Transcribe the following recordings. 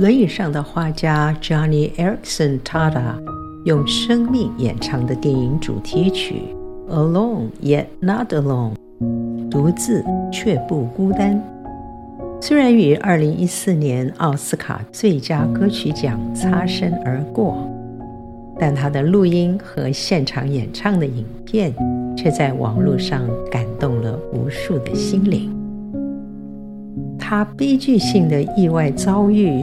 轮椅上的画家 Johnny Erickson Tada 用生命演唱的电影主题曲《Alone Yet Not Alone》，独自却不孤单。虽然与二零一四年奥斯卡最佳歌曲奖擦身而过，但他的录音和现场演唱的影片却在网络上感动了无数的心灵。他悲剧性的意外遭遇，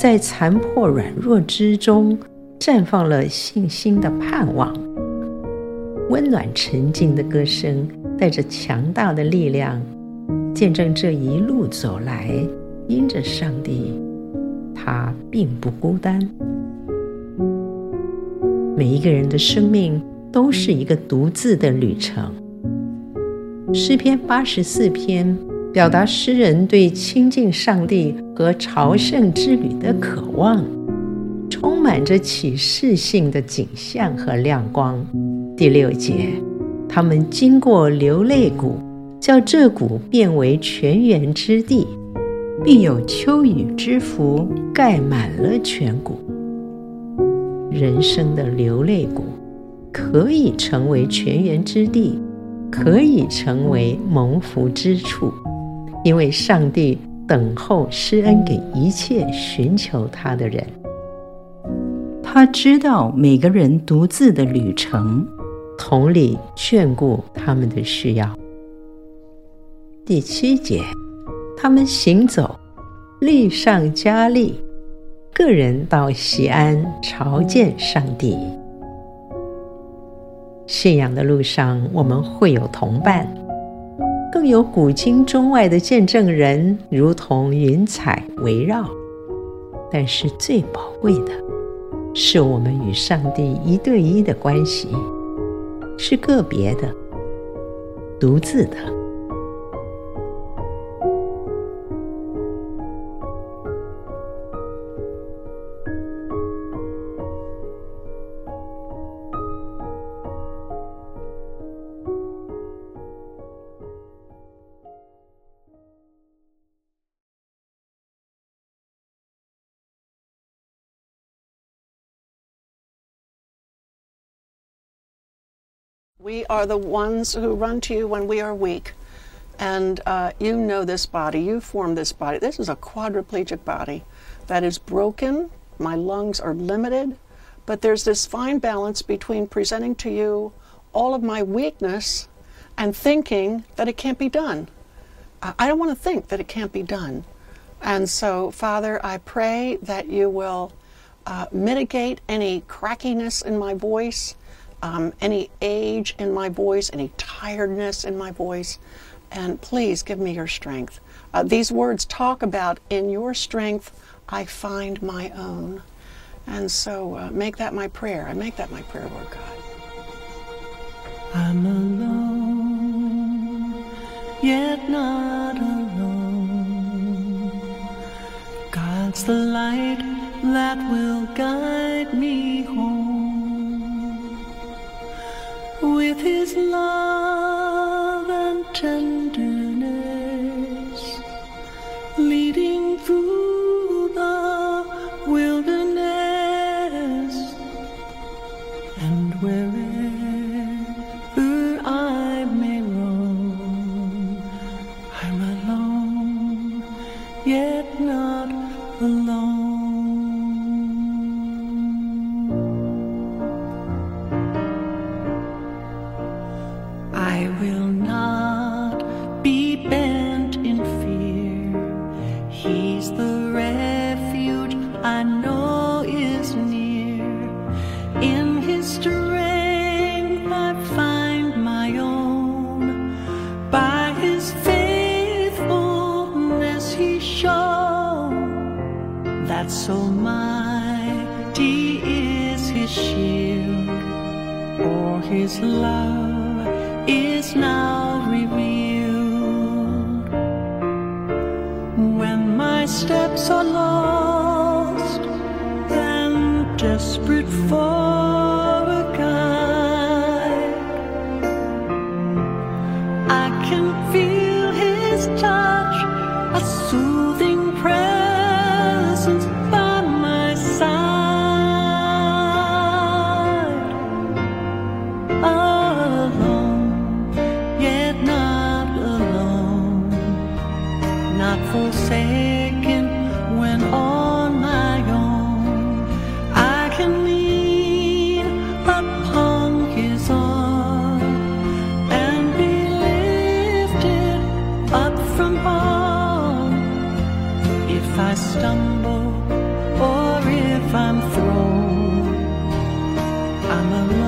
在残破软弱之中绽放了信心的盼望。温暖沉静的歌声，带着强大的力量。见证这一路走来，因着上帝，他并不孤单。每一个人的生命都是一个独自的旅程。诗篇八十四篇表达诗人对亲近上帝和朝圣之旅的渴望，充满着启示性的景象和亮光。第六节，他们经过流泪谷。叫这谷变为泉源之地，并有秋雨之福盖满了全谷。人生的流泪谷可以成为泉源之地，可以成为蒙福之处，因为上帝等候施恩给一切寻求他的人。他知道每个人独自的旅程，同理眷顾他们的需要。第七节，他们行走，力上加力，个人到西安朝见上帝。信仰的路上，我们会有同伴，更有古今中外的见证人，如同云彩围绕。但是最宝贵的，是我们与上帝一对一的关系，是个别的、独自的。We are the ones who run to you when we are weak. And uh, you know this body, you formed this body. This is a quadriplegic body that is broken. My lungs are limited. But there's this fine balance between presenting to you all of my weakness and thinking that it can't be done. I don't want to think that it can't be done. And so, Father, I pray that you will uh, mitigate any crackiness in my voice um, any age in my voice, any tiredness in my voice, and please give me your strength. Uh, these words talk about, in your strength, I find my own. And so uh, make that my prayer. I make that my prayer, Lord God. I'm alone, yet not alone. God's the light that will guide me home with his love and tenderness, leading through the wilderness, and wherever I may roam, I'm alone, yet not alone. be bent in fear. He's the refuge I know is near. In His strength I find my own. By His faithfulness He shows that so mighty is His shield, or His love is not. Steps I'm a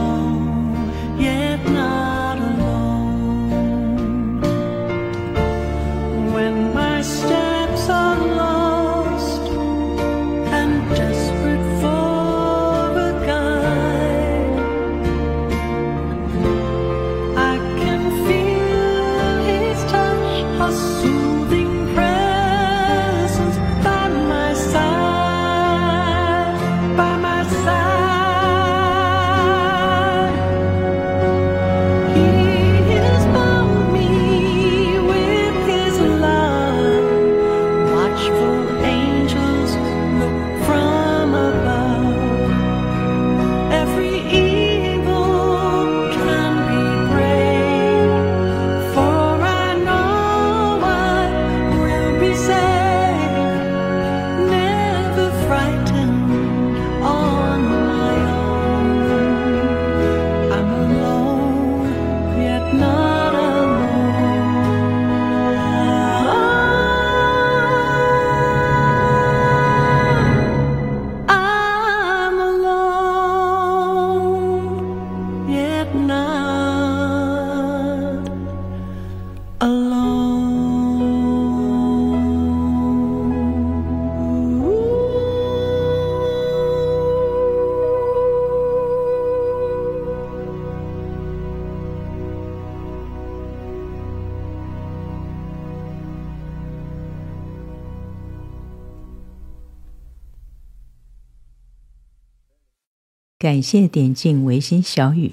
感谢点进维心小雨，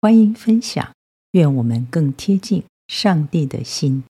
欢迎分享，愿我们更贴近上帝的心。